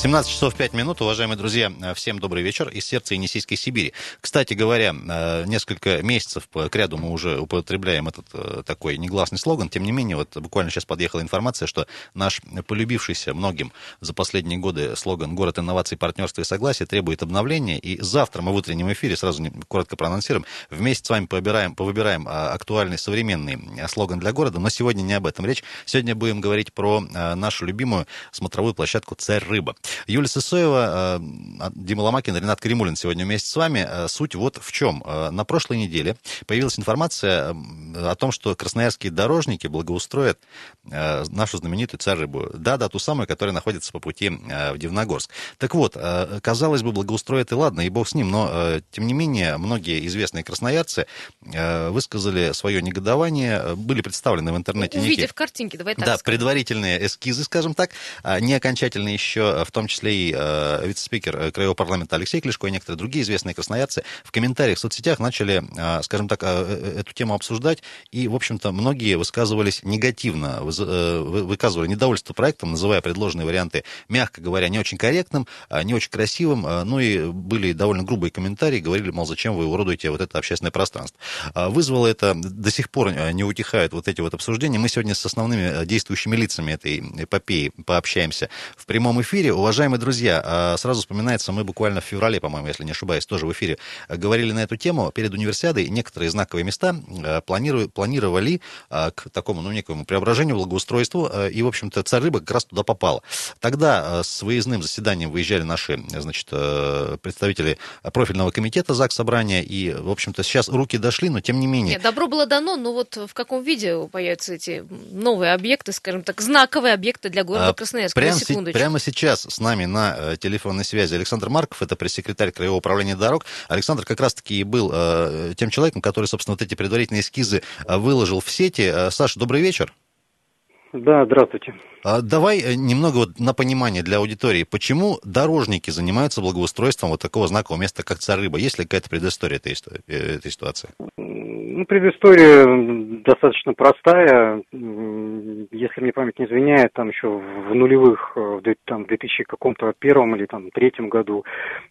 17 часов 5 минут, уважаемые друзья, всем добрый вечер из сердца Енисейской Сибири. Кстати говоря, э, несколько месяцев к ряду мы уже употребляем этот э, такой негласный слоган, тем не менее, вот буквально сейчас подъехала информация, что наш полюбившийся многим за последние годы слоган «Город инноваций, партнерства и согласия» требует обновления, и завтра мы в утреннем эфире, сразу коротко проанонсируем, вместе с вами повыбираем, повыбираем а, актуальный современный а, слоган для города, но сегодня не об этом речь, сегодня будем говорить про а, нашу любимую смотровую площадку «Царь Рыба». Юлия Сысоева, э, Дима Ломакин, Ренат Каримулин сегодня вместе с вами. Э, суть вот в чем. Э, на прошлой неделе появилась информация о том, что красноярские дорожники благоустроят нашу знаменитую Царь-Рыбу. Да-да, ту самую, которая находится по пути в Дивногорск. Так вот, казалось бы, благоустроят и ладно, и бог с ним, но, тем не менее, многие известные красноярцы высказали свое негодование, были представлены в интернете Увидев некие... картинки, давай так Да, скажем. предварительные эскизы, скажем так, а не окончательные еще, в том числе и э, вице-спикер э, Краевого парламента Алексей Клишко и некоторые другие известные красноярцы в комментариях в соцсетях начали, э, скажем так, э, э эту тему обсуждать, и, в общем-то, многие высказывались негативно, э, выказывали недовольство проектом, называя предложенные варианты, мягко говоря, не очень корректным, э, не очень красивым, э, ну и были довольно грубые комментарии, говорили, мол, зачем вы уродуете вот это общественное пространство. Э, вызвало это, до сих пор э, не утихают вот эти вот обсуждения. Мы сегодня с основными действующими лицами этой эпопеи пообщаемся в прямом эфире. Уважаемые друзья, а, сразу вспоминается, мы буквально в феврале, по-моему, если не ошибаюсь, тоже в эфире э, говорили на эту тему. Перед универсиадой некоторые знаковые места э, планировали а, к такому, ну, некому преображению, благоустройству, и, в общем-то, царь рыба как раз туда попала. Тогда с выездным заседанием выезжали наши, значит, представители профильного комитета ЗАГС Собрания, и, в общем-то, сейчас руки дошли, но тем не менее... Нет, добро было дано, но вот в каком виде появятся эти новые объекты, скажем так, знаковые объекты для города а, Красноярска? Прямо, прямо сейчас с нами на э, телефонной связи Александр Марков, это пресс-секретарь Краевого управления дорог. Александр как раз-таки и был э, тем человеком, который, собственно, вот эти предварительные эскизы э, выложил в сети. Саша, добрый вечер. Да, здравствуйте. А давай немного вот на понимание для аудитории, почему дорожники занимаются благоустройством вот такого знакового места, как Царыба? Есть ли какая-то предыстория этой, этой ситуации? Ну, предыстория достаточно простая. Если мне память не изменяет, там еще в нулевых, в, там, в 2000 каком-то первом или там третьем году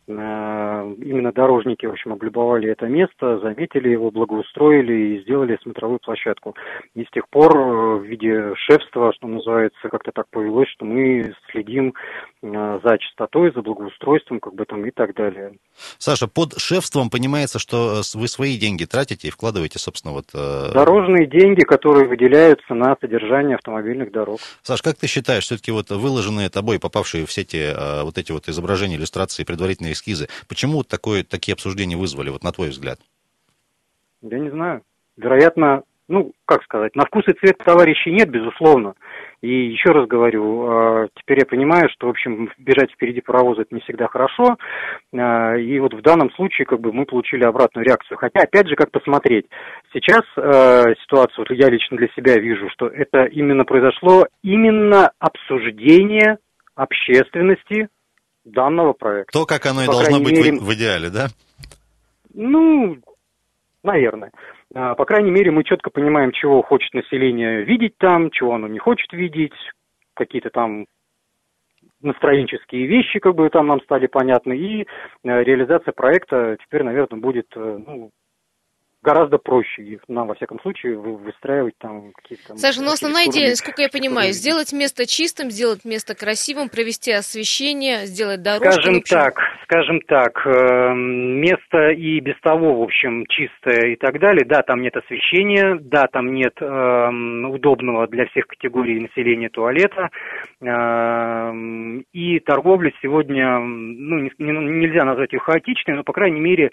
э, именно дорожники, в общем, облюбовали это место, заметили его, благоустроили и сделали смотровую площадку. И с тех пор э, в виде шефства, что называется, как-то так повелось, что мы следим э, за чистотой, за благоустройством, как бы там и так далее. Саша, под шефством понимается, что вы свои деньги тратите и вкладываете собственно, вот... Э... Дорожные деньги, которые выделяются на содержание автомобильных дорог. Саш, как ты считаешь, все-таки вот выложенные тобой, попавшие в сети э, вот эти вот изображения, иллюстрации, предварительные эскизы, почему такое, такие обсуждения вызвали, вот на твой взгляд? Я не знаю. Вероятно, ну, как сказать, на вкус и цвет товарищей нет, безусловно. И еще раз говорю, а, теперь я понимаю, что, в общем, бежать впереди паровоза это не всегда хорошо. А, и вот в данном случае как бы мы получили обратную реакцию. Хотя, опять же, как посмотреть. Сейчас э, ситуацию, вот я лично для себя вижу, что это именно произошло именно обсуждение общественности данного проекта. То, как оно и должно быть мере, в идеале, да? Ну, наверное. А, по крайней мере, мы четко понимаем, чего хочет население видеть там, чего оно не хочет видеть, какие-то там настроенческие вещи, как бы там нам стали понятны, и э, реализация проекта теперь, наверное, будет э, ну, гораздо проще их нам, во всяком случае, выстраивать там какие-то... Саша, ну основная идея, насколько я понимаю, сделать место чистым, сделать место красивым, провести освещение, сделать дорожки. Скажем так, скажем так, э, место и без того, в общем, чистое и так далее. Да, там нет освещения, да, там нет э, удобного для всех категорий населения туалета. Э, и торговля сегодня, ну, не, нельзя назвать ее хаотичной, но, по крайней мере,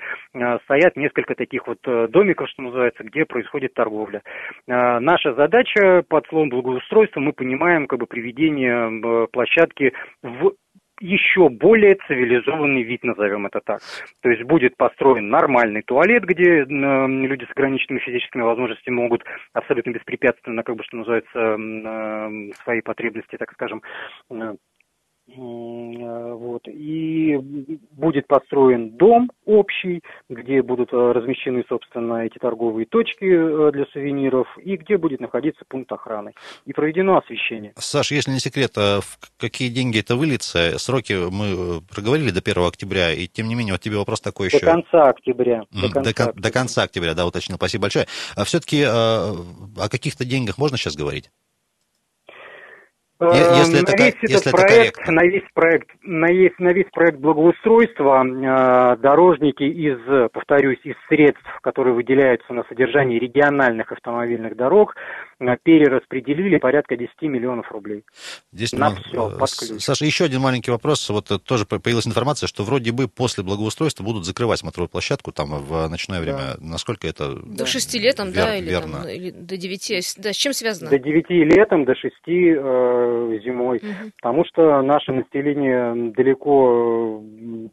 стоят несколько таких вот домиков, что называется, где происходит торговля. Наша задача под словом благоустройство мы понимаем как бы приведение площадки в еще более цивилизованный вид, назовем это так. То есть будет построен нормальный туалет, где э, люди с ограниченными физическими возможностями могут абсолютно беспрепятственно, как бы что называется, э, свои потребности, так скажем, э, Э, вот. И будет построен дом общий, где будут э, размещены, собственно, эти торговые точки э, для сувениров, и где будет находиться пункт охраны. И проведено освещение. Саш, если не секрет, а в какие деньги это выльется? Сроки мы проговорили до 1 октября, и тем не менее, вот тебе вопрос такой еще. До конца октября. До конца, до, октября. до конца октября, да, уточнил. Спасибо большое. А все-таки о каких-то деньгах можно сейчас говорить? Если это, на весь если этот проект, корректно. на весь проект, на весь, на весь проект благоустройства э, дорожники из, повторюсь, из средств, которые выделяются на содержание региональных автомобильных дорог, э, перераспределили порядка 10 миллионов рублей. 10 на миллионов. все, Саша, еще один маленький вопрос. Вот э, тоже появилась информация, что вроде бы после благоустройства будут закрывать смотровую площадку там в ночное время. Да. Насколько это До 6 летом, вер, да, или, верно? Там, или до 9. Да, с чем связано? До 9 летом, до 6 э, зимой, угу. потому что наше население далеко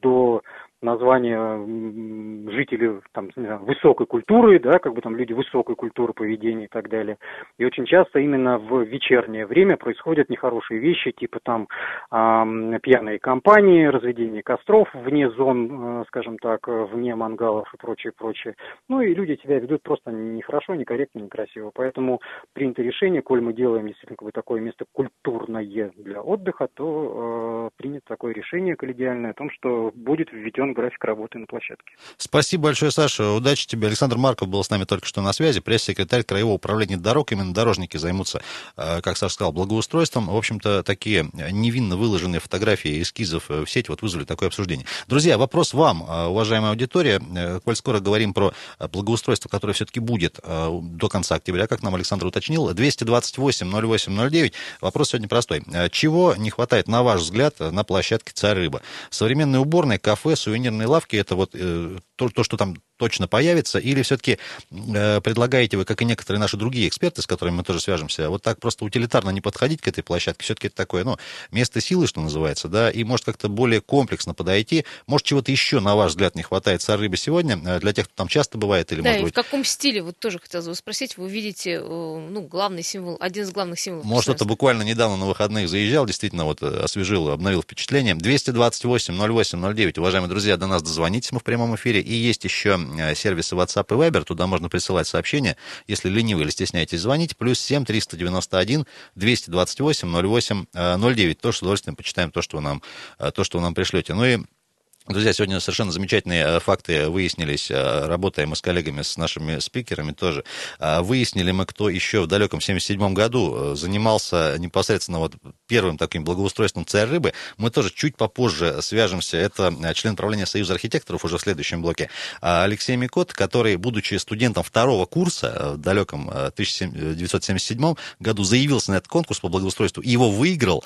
до название жителей там, не знаю, высокой культуры, да, как бы там люди высокой культуры поведения и так далее. И очень часто именно в вечернее время происходят нехорошие вещи, типа там э, пьяные компании, разведение костров вне зон, э, скажем так, вне мангалов и прочее, прочее. Ну и люди себя ведут просто нехорошо, некорректно, некрасиво. Поэтому принято решение, коль мы делаем действительно как бы такое место культурное для отдыха, то э, принято такое решение коллегиальное о том, что будет введен график работы на площадке. Спасибо большое, Саша. Удачи тебе. Александр Марков был с нами только что на связи, пресс-секретарь Краевого управления дорог. Именно дорожники займутся, э, как Саша сказал, благоустройством. В общем-то, такие невинно выложенные фотографии эскизов в сеть вот вызвали такое обсуждение. Друзья, вопрос вам, э, уважаемая аудитория. Э, коль скоро говорим про благоустройство, которое все-таки будет до конца октября, как нам Александр уточнил, 228 08 09. Вопрос сегодня простой. Чего не хватает, на ваш взгляд, на площадке «Царь рыба»? Современные уборные, кафе, сувениры сувенирные лавки, это вот э, то, то, что там точно появится, или все-таки э, предлагаете вы, как и некоторые наши другие эксперты, с которыми мы тоже свяжемся, вот так просто утилитарно не подходить к этой площадке, все-таки это такое, ну, место силы, что называется, да, и может как-то более комплексно подойти, может чего-то еще, на ваш взгляд, не хватает с рыбы сегодня, э, для тех, кто там часто бывает, или, да, может и быть... в каком стиле, вот тоже хотелось бы спросить, вы видите, э, ну, главный символ, один из главных символов. Может, это буквально недавно на выходных заезжал, действительно, вот освежил, обновил впечатление. 228 08 09, уважаемые друзья, до нас дозвонитесь, мы в прямом эфире, и есть еще сервисы WhatsApp и Viber, туда можно присылать сообщения, если ленивы или стесняетесь звонить, плюс 7 391 228 08 09. То, с удовольствием почитаем то, что вы нам, э, то, что вы нам пришлете. Ну и Друзья, сегодня совершенно замечательные э, факты выяснились. Э, работая мы с коллегами, с нашими спикерами тоже. Э, выяснили мы, кто еще в далеком 77 году занимался непосредственно вот первым таким благоустройством царь рыбы. Мы тоже чуть попозже свяжемся. Это член правления Союза архитекторов уже в следующем блоке. Алексей Микот, который, будучи студентом второго курса в далеком 1977 году, заявился на этот конкурс по благоустройству и его выиграл.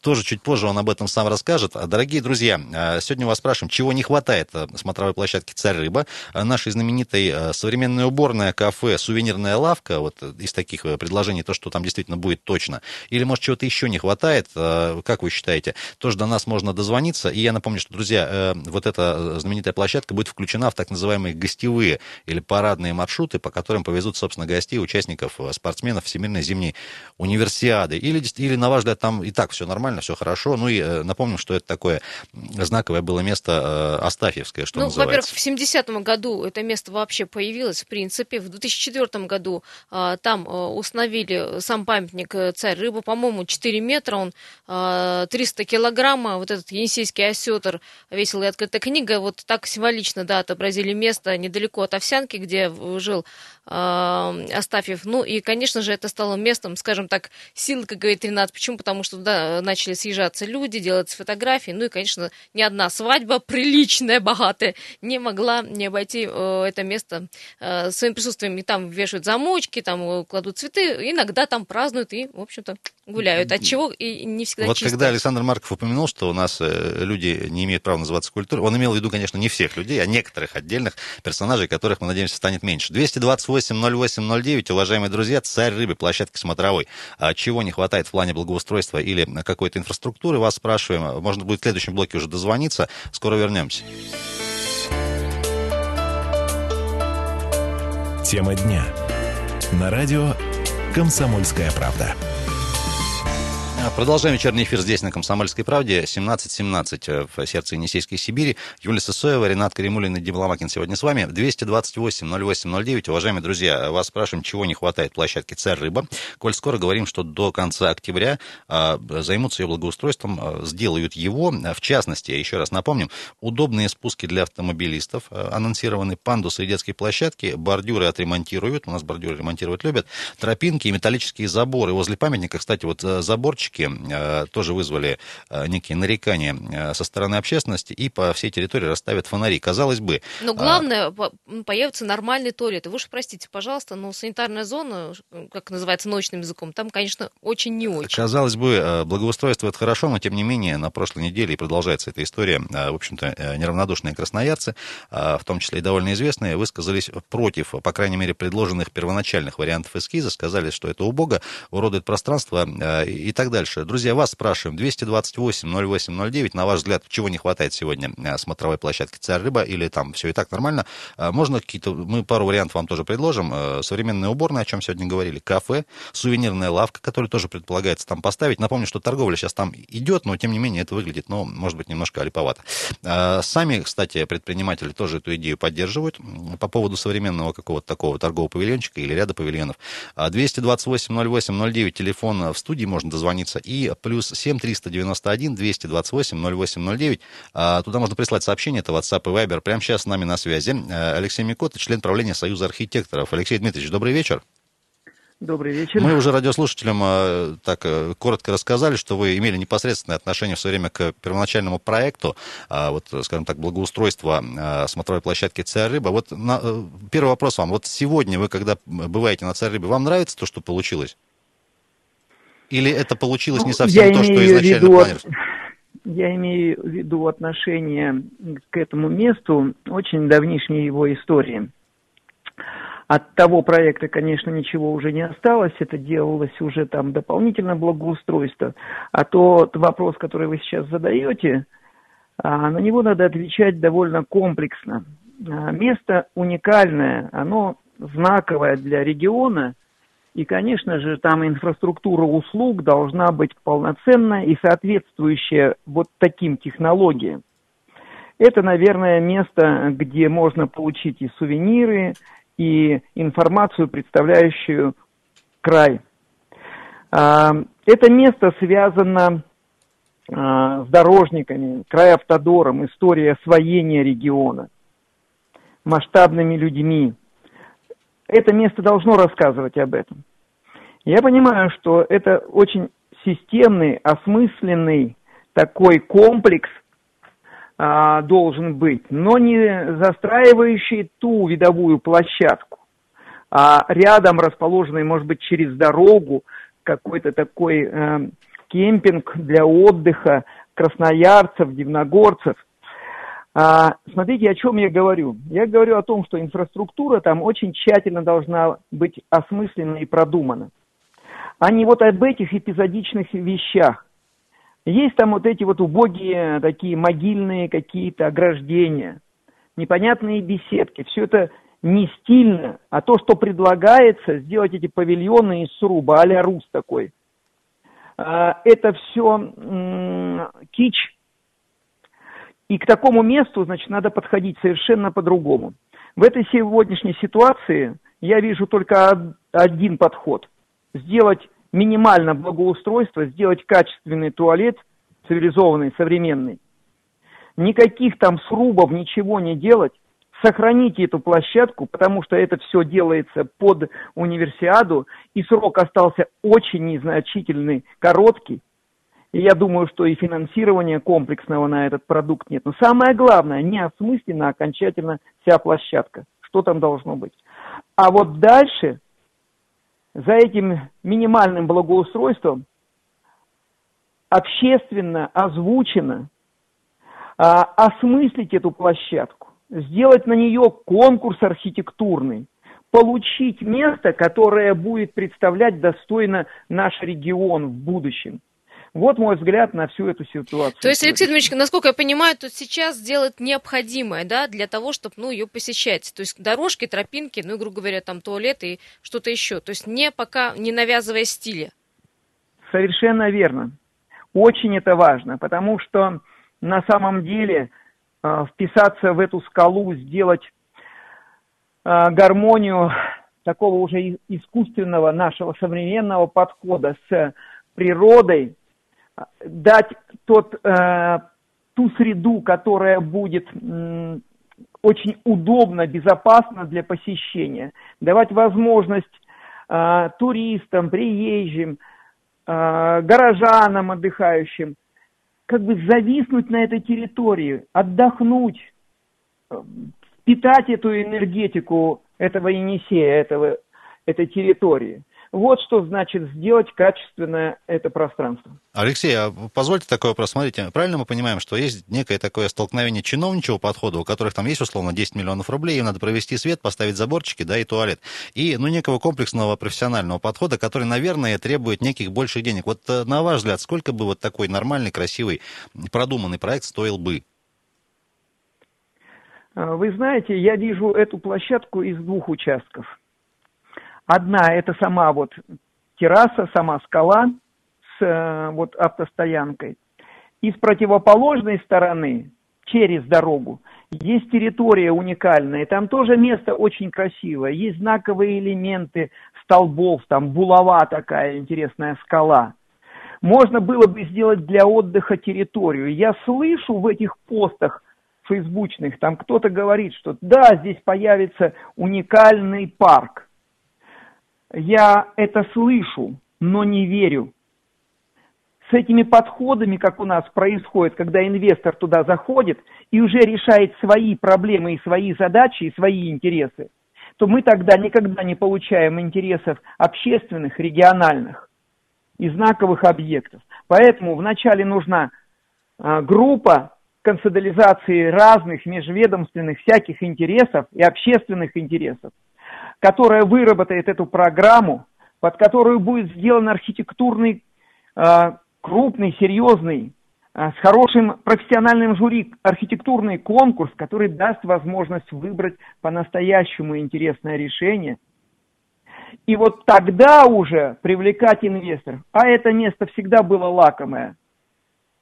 Тоже чуть позже он об этом сам расскажет. Дорогие друзья, сегодня у вас спрашиваем, чего не хватает э, смотровой площадке «Царь рыба», э, нашей знаменитой э, современная уборная, кафе, сувенирная лавка, вот из таких предложений, то, что там действительно будет точно, или, может, чего-то еще не хватает, как вы считаете? Тоже до нас можно дозвониться, и я напомню, что, друзья, вот эта знаменитая площадка будет включена в так называемые гостевые или парадные маршруты, по которым повезут, собственно, гостей, участников, спортсменов Всемирной зимней универсиады. Или, или на ваш взгляд, там и так все нормально, все хорошо. Ну и напомним, что это такое знаковое было место э, Астафьевское, что ну, называется. Во-первых, в 70-м году это место вообще появилось, в принципе. В 2004 году а, там а, установили сам памятник э, «Царь рыбы». По-моему, 4 метра он, а, 300 килограмма. Вот этот енисейский осетр весил и открытая книга. Вот так символично, да, отобразили место недалеко от Овсянки, где жил а, Астафьев. Ну и, конечно же, это стало местом, скажем так, силы, как говорит Ренат. Почему? Потому что туда начали съезжаться люди, делать фотографии. Ну и, конечно, ни одна свадьба приличная, богатая, не могла не обойти э, это место э, своим присутствием. И там вешают замочки, там э, кладут цветы, иногда там празднуют и, в общем-то, гуляют. От чего и не всегда Вот чисто. когда Александр Марков упомянул, что у нас люди не имеют права называться культурой, он имел в виду, конечно, не всех людей, а некоторых отдельных персонажей, которых, мы надеемся, станет меньше. 228 08 09, уважаемые друзья, царь рыбы, площадка смотровой. А чего не хватает в плане благоустройства или какой-то инфраструктуры, вас спрашиваем. Можно будет в следующем блоке уже дозвониться. Скоро вернемся. Тема дня. На радио «Комсомольская правда». Продолжаем вечерний эфир здесь, на Комсомольской правде. 17.17 э, в сердце Енисейской Сибири. Юлия Сысоева, Ренат Каримулин и Дима Ломакин сегодня с вами. 228-08-09. Уважаемые друзья, вас спрашиваем, чего не хватает площадке «Царь Рыба». Коль скоро говорим, что до конца октября э, займутся ее благоустройством, э, сделают его. В частности, еще раз напомним, удобные спуски для автомобилистов анонсированы, пандусы и детские площадки, бордюры отремонтируют, у нас бордюры ремонтировать любят, тропинки и металлические заборы. Возле памятника, кстати, вот заборчики Э, тоже вызвали э, некие нарекания э, со стороны общественности, и по всей территории расставят фонари. Казалось бы... Но главное, появятся нормальные туалеты. Вы уж простите, пожалуйста, но санитарная зона, как называется научным языком, там, конечно, очень не очень. Казалось бы, благоустройство это хорошо, но тем не менее на прошлой неделе и продолжается эта история. В общем-то, неравнодушные красноярцы, в том числе и довольно известные, высказались против, по крайней мере, предложенных первоначальных вариантов эскиза, сказали, что это убого, уродует пространство и так дальше дальше. Друзья, вас спрашиваем. 228-08-09. На ваш взгляд, чего не хватает сегодня э, смотровой площадки «Царь рыба» или там все и так нормально? Э, можно какие-то... Мы пару вариантов вам тоже предложим. Э, современная уборная, о чем сегодня говорили, кафе, сувенирная лавка, которую тоже предполагается там поставить. Напомню, что торговля сейчас там идет, но тем не менее это выглядит, ну, может быть, немножко олиповато. Сами, кстати, предприниматели тоже эту идею поддерживают по поводу современного какого-то такого торгового павильончика или ряда павильонов. 228-08-09, телефон в студии, можно дозвониться и плюс 7 391 228 0809. Туда можно прислать сообщение, это WhatsApp и Viber. Прямо сейчас с нами на связи э, Алексей Микот, член правления Союза архитекторов. Алексей Дмитриевич, добрый вечер. Добрый вечер. Мы уже радиослушателям э, так э, коротко рассказали, что вы имели непосредственное отношение в свое время к первоначальному проекту, а, вот, скажем так, благоустройства смотровой площадки «Царь рыба». Вот на, первый вопрос вам. Вот сегодня вы, когда бываете на «Царь рыбе», вам нравится то, что получилось? Или это получилось не ну, совсем то, что изначально виду, планировалось? Я имею в виду отношение к этому месту очень давнишней его истории. От того проекта, конечно, ничего уже не осталось, это делалось уже там дополнительно благоустройство. А тот вопрос, который вы сейчас задаете, а, на него надо отвечать довольно комплексно. А, место уникальное, оно знаковое для региона – и, конечно же, там инфраструктура услуг должна быть полноценная и соответствующая вот таким технологиям. Это, наверное, место, где можно получить и сувениры, и информацию, представляющую край. А, это место связано а, с дорожниками, крайавтодором, историей освоения региона, масштабными людьми, это место должно рассказывать об этом. Я понимаю, что это очень системный, осмысленный такой комплекс а, должен быть, но не застраивающий ту видовую площадку, а рядом расположенный, может быть, через дорогу какой-то такой э, кемпинг для отдыха красноярцев, дивногорцев. А, смотрите, о чем я говорю. Я говорю о том, что инфраструктура там очень тщательно должна быть осмыслена и продумана. А не вот об этих эпизодичных вещах. Есть там вот эти вот убогие такие могильные какие-то ограждения, непонятные беседки. Все это не стильно, а то, что предлагается, сделать эти павильоны из сруба, а-ля рус такой. А, это все кич, и к такому месту, значит, надо подходить совершенно по-другому. В этой сегодняшней ситуации я вижу только один подход. Сделать минимально благоустройство, сделать качественный туалет, цивилизованный, современный. Никаких там срубов, ничего не делать. Сохраните эту площадку, потому что это все делается под универсиаду, и срок остался очень незначительный, короткий. И я думаю, что и финансирования комплексного на этот продукт нет. Но самое главное, не осмыслена окончательно вся площадка. Что там должно быть. А вот дальше, за этим минимальным благоустройством, общественно озвучено, а, осмыслить эту площадку, сделать на нее конкурс архитектурный, получить место, которое будет представлять достойно наш регион в будущем. Вот мой взгляд на всю эту ситуацию. То есть, Алексей Дмитриевич, насколько я понимаю, тут сейчас сделать необходимое, да, для того, чтобы, ну, ее посещать. То есть дорожки, тропинки, ну, грубо говоря, там туалеты и что-то еще. То есть не пока не навязывая стиля. Совершенно верно. Очень это важно, потому что на самом деле э, вписаться в эту скалу, сделать э, гармонию такого уже искусственного нашего современного подхода с природой, дать тот, э, ту среду, которая будет э, очень удобно, безопасно для посещения, давать возможность э, туристам, приезжим, э, горожанам отдыхающим, как бы зависнуть на этой территории, отдохнуть, э, питать эту энергетику этого Енисея, этого, этой территории. Вот что значит сделать качественное это пространство. Алексей, а позвольте такой вопрос. Смотрите, правильно мы понимаем, что есть некое такое столкновение чиновничего подхода, у которых там есть условно 10 миллионов рублей, им надо провести свет, поставить заборчики, да, и туалет. И, ну, некого комплексного профессионального подхода, который, наверное, требует неких больших денег. Вот э, на ваш взгляд, сколько бы вот такой нормальный, красивый, продуманный проект стоил бы? А, вы знаете, я вижу эту площадку из двух участков. Одна – это сама вот терраса, сама скала с э, вот автостоянкой. И с противоположной стороны, через дорогу, есть территория уникальная, там тоже место очень красивое, есть знаковые элементы столбов, там булава такая интересная скала. Можно было бы сделать для отдыха территорию. Я слышу в этих постах фейсбучных, там кто-то говорит, что да, здесь появится уникальный парк. Я это слышу, но не верю. С этими подходами, как у нас происходит, когда инвестор туда заходит и уже решает свои проблемы и свои задачи и свои интересы, то мы тогда никогда не получаем интересов общественных, региональных и знаковых объектов. Поэтому вначале нужна а, группа консолидации разных межведомственных всяких интересов и общественных интересов, которая выработает эту программу, под которую будет сделан архитектурный, а, крупный, серьезный, а, с хорошим профессиональным жюри архитектурный конкурс, который даст возможность выбрать по-настоящему интересное решение. И вот тогда уже привлекать инвесторов, а это место всегда было лакомое –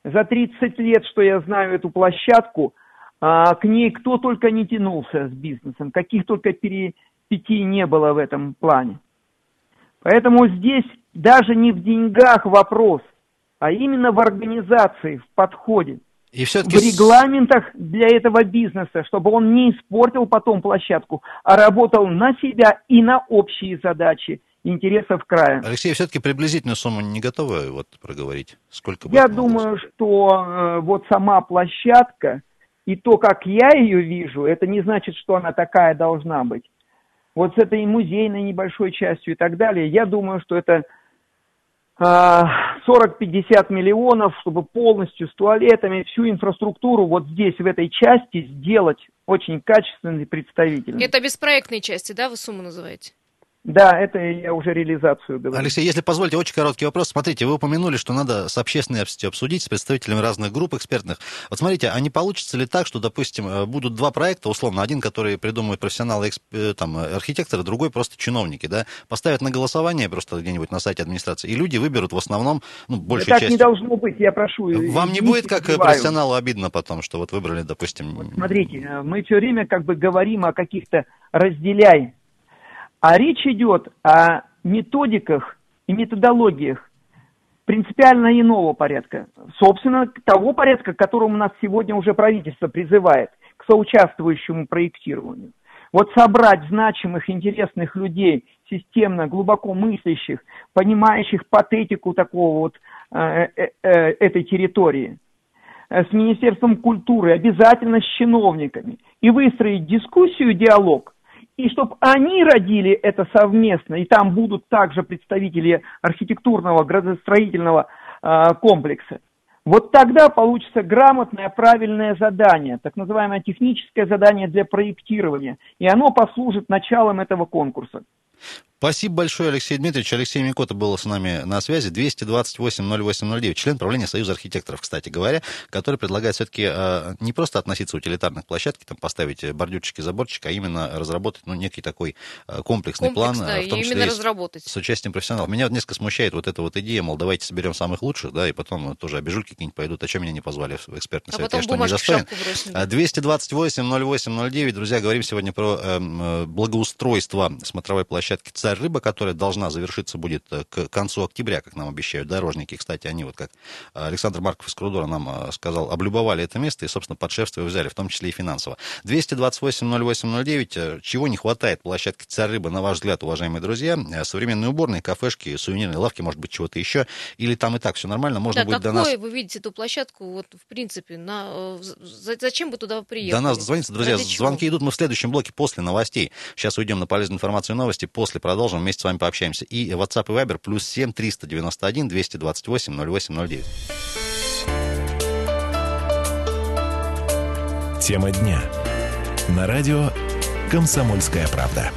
за 30 лет, что я знаю эту площадку, а, к ней кто только не тянулся с бизнесом, каких только перипетий не было в этом плане. Поэтому здесь даже не в деньгах вопрос, а именно в организации, в подходе. И все-таки... В регламентах для этого бизнеса, чтобы он не испортил потом площадку, а работал на себя и на общие задачи – интересов края. Алексей, все-таки приблизительную сумму не готовы вот проговорить? Сколько Я думаю, что э, вот сама площадка и то, как я ее вижу, это не значит, что она такая должна быть. Вот с этой музейной небольшой частью и так далее, я думаю, что это э, 40-50 миллионов, чтобы полностью с туалетами всю инфраструктуру вот здесь, в этой части, сделать очень качественной и представительной. Это без проектной части, да, вы сумму называете? Да, это я уже реализацию говорю. Алексей, если позволите, очень короткий вопрос. Смотрите, вы упомянули, что надо с общественностью обсудить, с представителями разных групп экспертных. Вот смотрите, а не получится ли так, что, допустим, э, будут два проекта, условно, один, который придумают профессионалы, э, там, архитекторы, другой просто чиновники, да, поставят на голосование просто где-нибудь на сайте администрации, и люди выберут в основном, ну, большую так часть. не должно быть, я прошу. Вам не будет как убиваю. профессионалу обидно потом, что вот выбрали, допустим... Вот смотрите, э, мы все время как бы говорим о каких-то разделяй а речь идет о методиках и методологиях принципиально иного порядка. Собственно, того порядка, к которому нас сегодня уже правительство призывает, к соучаствующему проектированию. Вот собрать значимых, интересных людей, системно, глубоко мыслящих, понимающих патетику такого вот э, э, э, этой территории, с Министерством культуры, обязательно с чиновниками, и выстроить дискуссию, диалог, и чтобы они родили это совместно, и там будут также представители архитектурного градостроительного э, комплекса, вот тогда получится грамотное, правильное задание, так называемое техническое задание для проектирования, и оно послужит началом этого конкурса. Спасибо большое, Алексей Дмитриевич. Алексей Микота был с нами на связи. 228-08-09, член правления Союза архитекторов, кстати говоря, который предлагает все-таки э, не просто относиться утилитарных площадки, там поставить бордюрчики, заборчик, а именно разработать ну, некий такой э, комплексный Комплекс, план, да, в том числе именно разработать. с участием профессионалов. Меня вот несколько смущает вот эта вот идея, мол, давайте соберем самых лучших, да, и потом тоже обижульки какие-нибудь пойдут, а что меня не позвали в экспертный А совет, потом я что, не достоин? шапку бросим. А, 228-08-09, друзья, говорим сегодня про эм, э, благоустройство смотровой площадки «Царь Рыба», которая должна завершиться будет э, к концу октября, как нам обещают дорожники. Кстати, они, вот как Александр Марков из Крудора нам э, сказал, облюбовали это место и, собственно, под шефство его взяли, в том числе и финансово. 228-08-09, э, чего не хватает площадке «Царь Рыба», на ваш взгляд, уважаемые друзья? Э, Современные уборные, кафешки, сувенирные лавки, может быть, чего-то еще, или там и так все нормально, можно да, будет до нас... вы видите эту площадку, вот, в принципе, на, э, за- зачем вы туда приехали? До нас дозвониться, друзья. Ради чего? Звонки идут мы в следующем блоке после новостей. Сейчас уйдем на полезную информацию и новости. После продолжим. Вместе с вами пообщаемся. И WhatsApp и Viber плюс 7 391 228 0809. Тема дня. На радио «Комсомольская правда».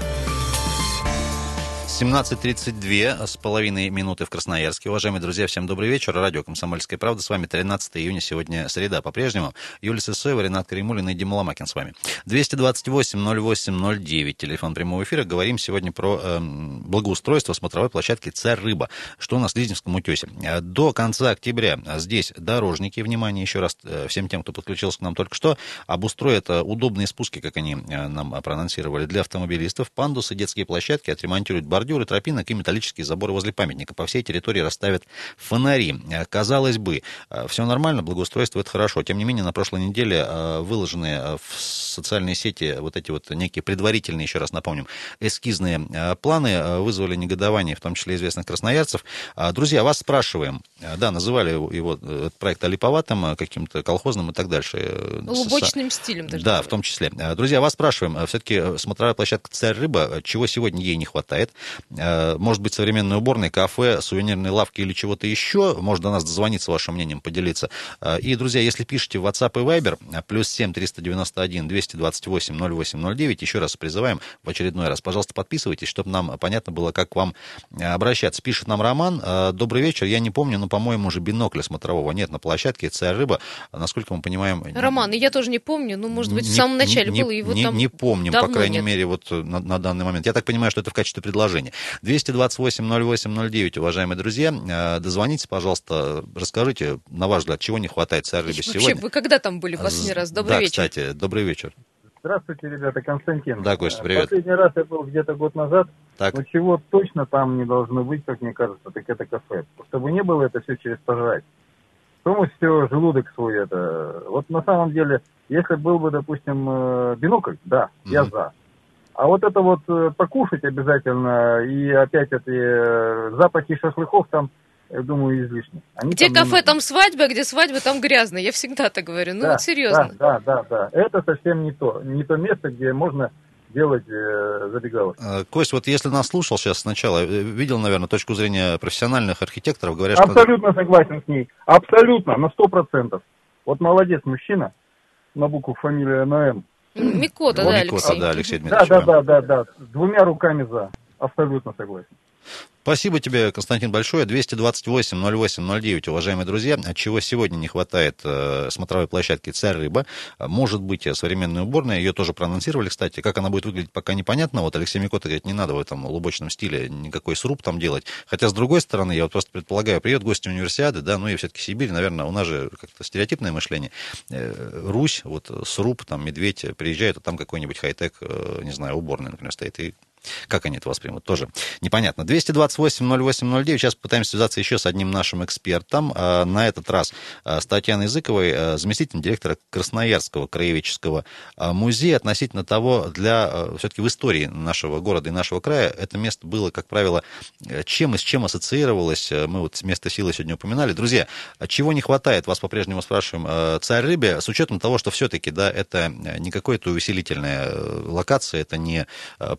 17.32 с половиной минуты в Красноярске. Уважаемые друзья, всем добрый вечер. Радио «Комсомольская правда». С вами 13 июня, сегодня среда по-прежнему. Юлия Сысоева, Ренат Каримулин и Дима Ломакин с вами. 228-08-09, телефон прямого эфира. Говорим сегодня про эм, благоустройство смотровой площадки «Царь Рыба». Что у нас в Лизинском утесе? Э, До конца октября здесь дорожники, внимание еще раз э, всем тем, кто подключился к нам только что, обустроят э, удобные спуски, как они э, нам проанонсировали, для автомобилистов, пандусы, детские площадки, отремонтируют бордюры, тропинок и металлические заборы возле памятника. По всей территории расставят фонари. Э, Казалось бы, все нормально, благоустройство это хорошо. Тем не менее, на прошлой неделе э, выложены э, в социальные сети вот эти вот некие предварительные, еще раз напомним, эскизные э, планы э, вызвали негодование, в том числе известных красноярцев. А, Друзья, вас спрашиваем, э, да, называли его его, э, этот проект олиповатым, э, каким-то колхозным и так дальше. э, Лубочным стилем даже. да, в том числе. Э, Друзья, вас спрашиваем, все-таки смотровая площадка «Царь Рыба», э, чего сегодня ей не хватает? Э, Может быть, современные уборные, кафе, сувенирные лавки или чего-то еще? Может до нас дозвониться, вашим мнением поделиться. Э, И, друзья, если пишете в WhatsApp и Viber, э, плюс 7 391 228 0809, еще раз призываем в очередной раз, пожалуйста, подписывайтесь, чтобы нам понятно было, как к вам обращаться. Пишет нам Роман, добрый вечер, я не помню, но, по-моему, уже бинокля смотрового нет на площадке «Царь Рыба». Насколько мы понимаем... Роман, я тоже не помню, ну, может быть, в Не- самом начале не, было, вот не, там не помним, по крайней нет. мере, вот на, на данный момент. Я так понимаю, что это в качестве предложения. 228-08-09, уважаемые друзья, э, дозвонитесь, пожалуйста, расскажите, на ваш взгляд, чего не хватает царь рыбе Вообще, сегодня? вы когда там были последний раз? Добрый да, вечер. кстати, добрый вечер. Здравствуйте, ребята, Константин. Да, Костя, Э, привет. Последний раз я был где-то год назад. Так, Но чего точно там не должно быть, как мне кажется, так это кафе. Чтобы не было это все через пожрать. Потом все желудок свой это. Вот на самом деле, если был бы, допустим, э, бинокль, да, я Мгм. за. А вот это вот э, покушать обязательно и опять эти э, запахи шашлыков там, я думаю, излишни. Они Где там кафе, там свадьба, а где свадьба, там грязно. Я всегда так говорю. Ну Да, вот серьезно. Да, да, да, да. Это совсем не то. Не то место, где можно делать э, забегаловки. э, Кость, вот если нас слушал сейчас сначала, э, видел, наверное, точку зрения профессиональных архитекторов, говорят, что... Абсолютно согласен с ней. Абсолютно, на сто процентов. Вот молодец мужчина, на букву фамилия на М. Микота, Вот да, Микота, Алексей? да, Алексей Да, Дмитриевич. да, вам. да, да, да. Двумя руками за. Абсолютно согласен. Спасибо тебе, Константин, большое. 228-08-09, уважаемые друзья. Чего сегодня не хватает э, смотровой площадки «Царь Рыба»? Может быть, э, современная уборная. Ее тоже проанонсировали, кстати. Как она будет выглядеть, пока непонятно. Вот Алексей Микота говорит, не надо в этом лубочном стиле никакой сруб там делать. Хотя, с другой стороны, я вот просто предполагаю, приедут гости универсиады, да, ну и все-таки Сибирь, наверное, у нас же как-то стереотипное мышление. Э, Русь, вот э, сруб, там, медведь приезжает, а там какой-нибудь хай-тек, не знаю, уборная, например, стоит, и как они это воспримут, тоже непонятно. 228-08-09, сейчас пытаемся связаться еще с одним нашим экспертом. А, На этот раз а, с Татьяной Языковой, а, заместителем директора Красноярского краеведческого музея, относительно того, для все-таки в истории нашего города и нашего края это место было, как правило, э, чем и с чем ассоциировалось. Э, Мы вот место силы сегодня упоминали. Друзья, чего не хватает, вас по-прежнему спрашиваем, э, царь рыбе, с учетом того, что все-таки, да, это не какая-то увеселительная локация, это не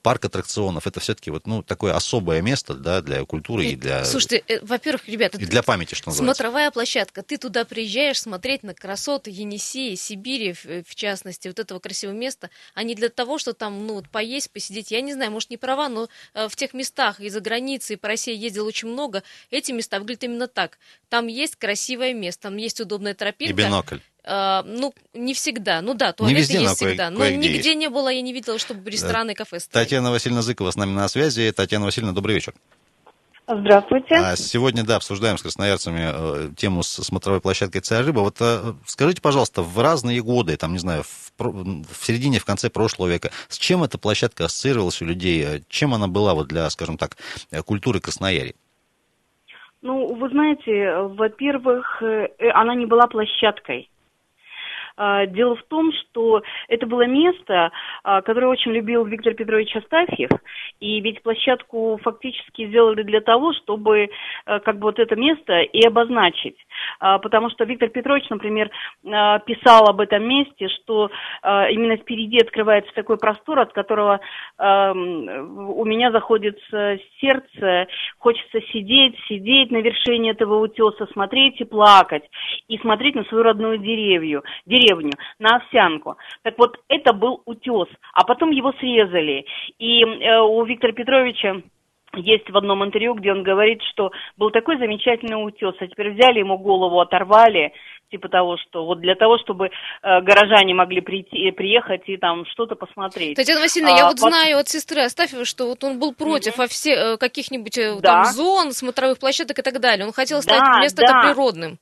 парк аттракционов, аттракционов. Это все-таки вот, ну, такое особое место, да, для культуры и, и для... Слушайте, э, во-первых, ребята... И для памяти, что называется. Смотровая площадка. Ты туда приезжаешь смотреть на красоты Енисеи, Сибири, в, в частности, вот этого красивого места, а не для того, что там, ну, вот поесть, посидеть. Я не знаю, может, не права, но э, в тех местах и за границей, и по России ездил очень много, эти места выглядят именно так. Там есть красивое место, там есть удобная тропинка. И бинокль. Uh, ну, не всегда. Ну да, туалеты не везде, есть но всегда. Кое- но нигде не было, я не видела, чтобы рестораны и кафе стояли. Татьяна Васильевна Зыкова с нами на связи. Татьяна Васильевна, добрый вечер. Здравствуйте. А сегодня, да, обсуждаем с красноярцами э, тему с смотровой площадкой «Царь рыба». Вот э, скажите, пожалуйста, в разные годы, там, не знаю, в, в середине, в конце прошлого века, с чем эта площадка ассоциировалась у людей? Чем она была вот для, скажем так, культуры Красноярья? Ну, вы знаете, во-первых, она не была площадкой. Дело в том, что это было место, которое очень любил Виктор Петрович Астафьев, и ведь площадку фактически сделали для того, чтобы как бы вот это место и обозначить. Потому что Виктор Петрович, например, писал об этом месте, что именно впереди открывается такой простор, от которого у меня заходит сердце, хочется сидеть, сидеть на вершине этого утеса, смотреть и плакать, и смотреть на свою родную деревню, деревню, на овсянку. Так вот, это был утес, а потом его срезали. И э, у Виктора Петровича есть в одном интервью, где он говорит, что был такой замечательный утес, а теперь взяли ему голову, оторвали, типа того, что вот для того, чтобы э, горожане могли прийти, приехать и там что-то посмотреть. Татьяна Васильевна, а, я вот по... знаю от сестры Астафьева, что вот он был против mm-hmm. все, э, каких-нибудь да. там зон, смотровых площадок и так далее. Он хотел стать да, место да. природным.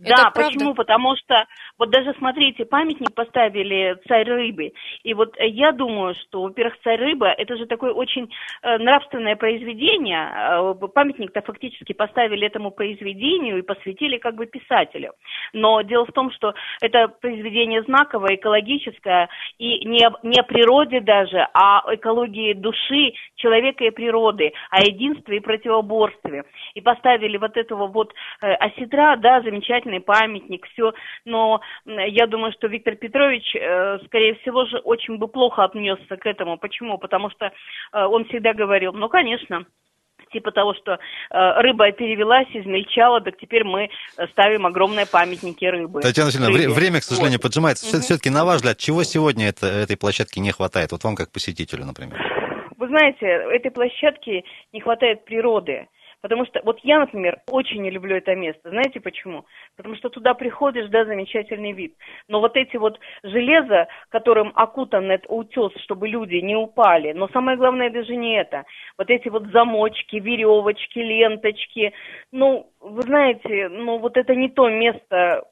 Да, Это почему? Потому что вот даже смотрите, памятник поставили царь рыбы. И вот я думаю, что, во-первых, царь рыба это же такое очень э, нравственное произведение. Э, памятник-то фактически поставили этому произведению и посвятили как бы писателю. Но дело в том, что это произведение знаковое, экологическое, и не, не о природе даже, а о экологии души человека и природы, о единстве и противоборстве. И поставили вот этого вот э, осетра, да, замечательный памятник, все, но я думаю, что Виктор Петрович, э, скорее всего, же очень бы плохо отнесся к этому. Почему? Потому что э, он всегда говорил, ну, конечно, типа того, что э, рыба перевелась, измельчала, так теперь мы ставим огромные памятники рыбы. Татьяна Васильевна, рыбе. время, к сожалению, вот. поджимается. Угу. Все-таки, на ваш взгляд, чего сегодня это, этой площадке не хватает? Вот вам как посетителю, например. Вы знаете, этой площадке не хватает природы. Потому что вот я, например, очень не люблю это место. Знаете почему? Потому что туда приходишь, да, замечательный вид. Но вот эти вот железо, которым окутан этот утес, чтобы люди не упали. Но самое главное даже не это. Вот эти вот замочки, веревочки, ленточки. Ну, вы знаете, ну вот это не то место,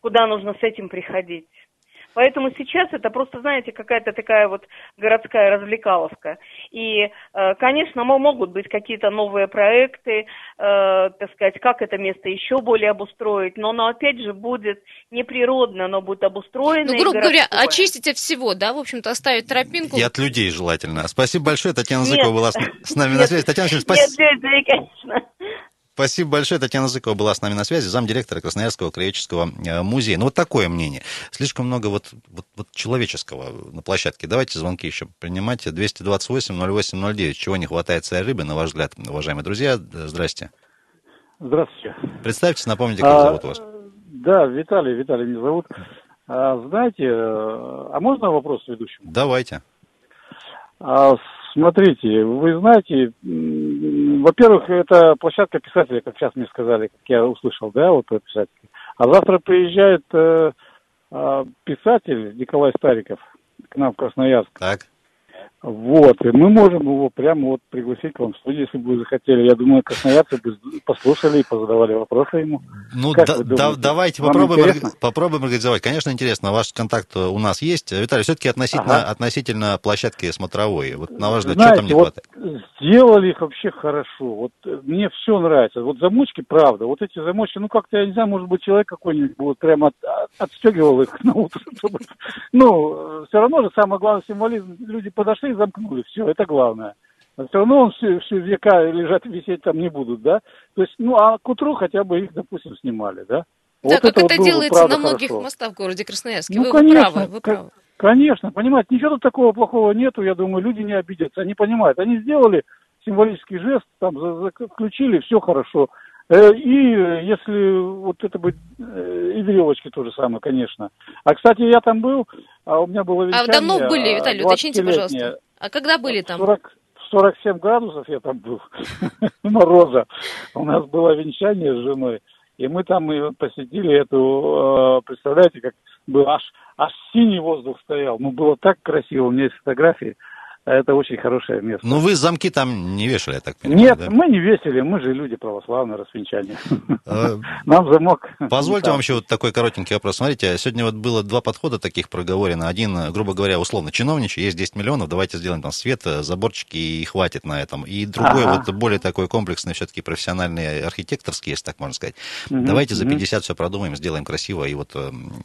куда нужно с этим приходить. Поэтому сейчас это просто, знаете, какая-то такая вот городская развлекаловка. И, э, конечно, могут быть какие-то новые проекты, э, так сказать, как это место еще более обустроить, но оно опять же будет неприродно, оно будет обустроено. Ну, грубо говоря, очистить от всего, да, в общем-то, оставить тропинку. И от людей желательно. Спасибо большое, Татьяна Зыкова была с нами на связи. Татьяна спасибо. Нет, нет, конечно. Спасибо большое. Татьяна Зыкова была с нами на связи, замдиректора Красноярского краеведческого э, музея. Ну, вот такое мнение. Слишком много вот, вот, вот человеческого на площадке. Давайте звонки еще принимать. 228-08-09. Чего не хватает царя рыбы, на ваш взгляд, уважаемые друзья? Здрасте. Здравствуйте. Представьтесь, напомните, как а, зовут вас. Да, Виталий, Виталий меня зовут. А, знаете, а можно вопрос ведущему? Давайте. А, смотрите, вы знаете, во-первых, это площадка писателя, как сейчас мне сказали, как я услышал, да, вот писатель. А завтра приезжает э, э, писатель Николай Стариков к нам в Красноярск. Так. Вот, и мы можем его прямо вот пригласить к вам в студию, если бы вы захотели. Я думаю, красноярцы бы послушали и позадавали вопросы ему. Ну, да, да, давайте попробуем, попробуем организовать. Конечно, интересно, ваш контакт у нас есть. Виталий, все-таки относительно, ага. относительно площадки смотровой, вот на ваш взгляд, Знаете, что там не вот хватает? Сделали их вообще хорошо. Вот э, мне все нравится. Вот замочки, правда, вот эти замочки, ну как-то, я не знаю, может быть, человек какой-нибудь вот прямо от, отстегивал их на утро. Ну, все равно же самое главное символизм. Люди подошли и замкнули. Все, это главное. Но все равно он все, все века лежать, висеть там не будут, да? То есть, ну, а к утру хотя бы их, допустим, снимали, да? Да, вот как это, это вот делается на многих хорошо. мостах в городе Красноярске. Ну, вы, конечно, правы, вы правы. Конечно, понимаете, ничего тут такого плохого нету, я думаю, люди не обидятся, они понимают. Они сделали символический жест, там включили, все хорошо. Э, и если вот это быть, э, и веревочки то же самое, конечно. А, кстати, я там был, а у меня было венчание. А давно были, Виталий, уточните, пожалуйста. А когда были там? 40, 47 градусов я там был, мороза. У нас было венчание с женой. И мы там и посетили эту, э, представляете, как был аж, аж синий воздух стоял. Ну, было так красиво, у меня есть фотографии. Это очень хорошее место. Ну, вы замки там не вешали, я так понимаю, Нет, да? мы не весили, мы же люди православные, рассвечания. А, Нам замок... Позвольте вам еще вот такой коротенький вопрос. Смотрите, сегодня вот было два подхода таких проговорено. Один, грубо говоря, условно чиновничий, есть 10 миллионов, давайте сделаем там свет, заборчики и хватит на этом. И другой, вот более такой комплексный, все-таки профессиональный, архитекторский, если так можно сказать. Давайте за 50 угу. все продумаем, сделаем красиво и вот эм,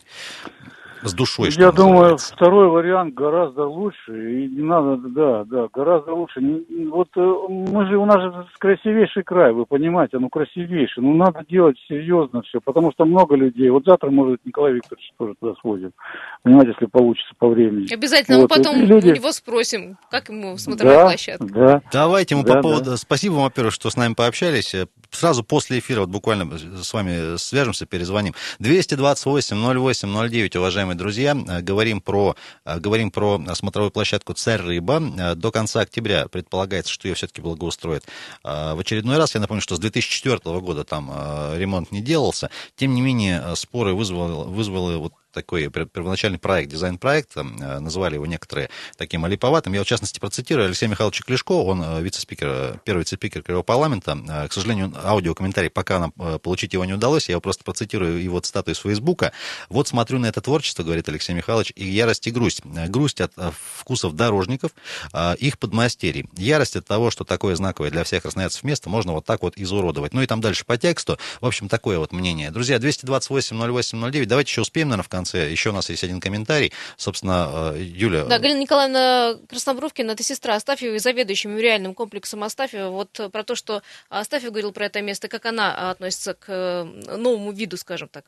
с душой, что Я думаю, второй вариант гораздо лучше. И не надо, да, да, гораздо лучше. Вот э, мы же, у нас же красивейший край, вы понимаете, ну красивейший. Ну надо делать серьезно все, потому что много людей. Вот завтра, может, Николай Викторович тоже туда свозим. Понимаете, если получится по времени. Обязательно, вот. мы потом люди... у него спросим, как ему смотровая да, площадка. Да. Давайте мы да, по поводу... Да. Спасибо вам, во-первых, что с нами пообщались. Сразу после эфира, вот буквально с вами свяжемся, перезвоним. 228 08 09, уважаемые друзья, э, говорим про, э, говорим про смотровую площадку «Царь Рыба». Э, до конца октября предполагается, что ее все-таки благоустроят. В очередной раз, я напомню, что с 2004 года там ремонт не делался. Тем не менее, споры вызвали, вызвали вот такой первоначальный проект, дизайн-проект, э, называли его некоторые таким олиповатым. Я, в частности, процитирую Алексея Михайловича Клешко, он э, вице-спикер, э, первый вице-спикер Кривого парламента. К сожалению, аудиокомментарий пока нам получить его не удалось, я его просто процитирую его цитату из Фейсбука. «Вот смотрю на это творчество, — говорит Алексей Михайлович, — и ярость и грусть. Грусть от вкусов дорожников, их подмастерий. Ярость от того, что такое знаковое для всех красноярцев место можно вот так вот изуродовать. Ну и там дальше по тексту. В общем, такое вот мнение. Друзья, 228 08 09, давайте еще успеем, наверное, в конце конце. Еще у нас есть один комментарий. Собственно, э, Юля... Да, Галина Николаевна Краснобровкина, это сестра Астафьева, заведующая мемориальным комплексом Астафьева. Вот про то, что Астафьев говорил про это место, как она относится к э, новому виду, скажем так.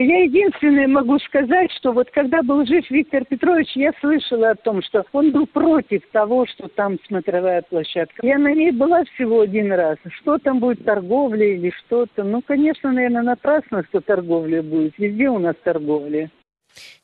Я единственное могу сказать, что вот когда был жив Виктор Петрович, я слышала о том, что он был против того, что там смотровая площадка. Я на ней была всего один раз. Что там будет, торговля или что-то? Ну, конечно, наверное, напрасно, что торговля будет. Везде у нас торговля.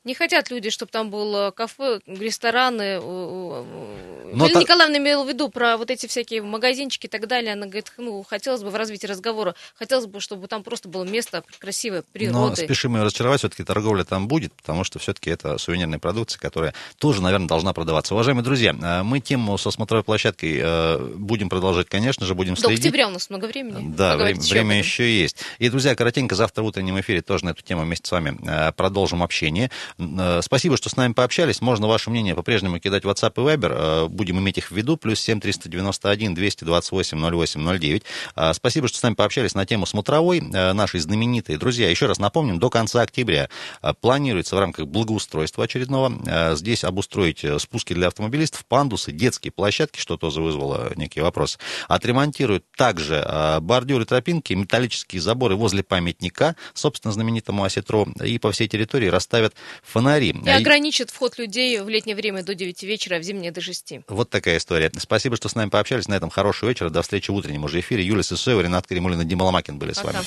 Не хотят люди, чтобы там было кафе, рестораны. Но та... Николаевна имела в виду про вот эти всякие магазинчики и так далее. Она говорит, ну, хотелось бы в развитии разговора, хотелось бы, чтобы там просто было место красивое, природы. Но спешим ее разочаровать, все-таки торговля там будет, потому что все-таки это сувенирная продукция, которая тоже, наверное, должна продаваться. Уважаемые друзья, э, мы тему со смотровой площадкой э, будем продолжать, конечно же, будем следить. До октября у нас много времени. Да, время, еще, время еще есть. И, друзья, коротенько, завтра в утреннем эфире тоже на эту тему вместе с вами э, продолжим общение. Э, спасибо, что с нами пообщались. Можно ваше мнение по-прежнему кидать в WhatsApp и Viber. Э, будем иметь их в виду. Плюс 7 391 228 08 09. Спасибо, что с нами пообщались на тему смотровой, э, нашей знаменитой. Друзья, еще раз напомним, до конца октября планируется в рамках благоустройства очередного здесь обустроить спуски для автомобилистов, пандусы, детские площадки, что тоже вызвало некий вопрос. Отремонтируют также бордюры, тропинки, металлические заборы возле памятника, собственно, знаменитому Осетро, и по всей территории расставят фонари. И ограничат вход людей в летнее время до 9 вечера, а в зимнее до 6. Вот такая история. Спасибо, что с нами пообщались. На этом хорошего вечера. До встречи в утреннем уже эфире. Юлия Сысоева, Ренат Каримулина, Дима Ломакин были с вами.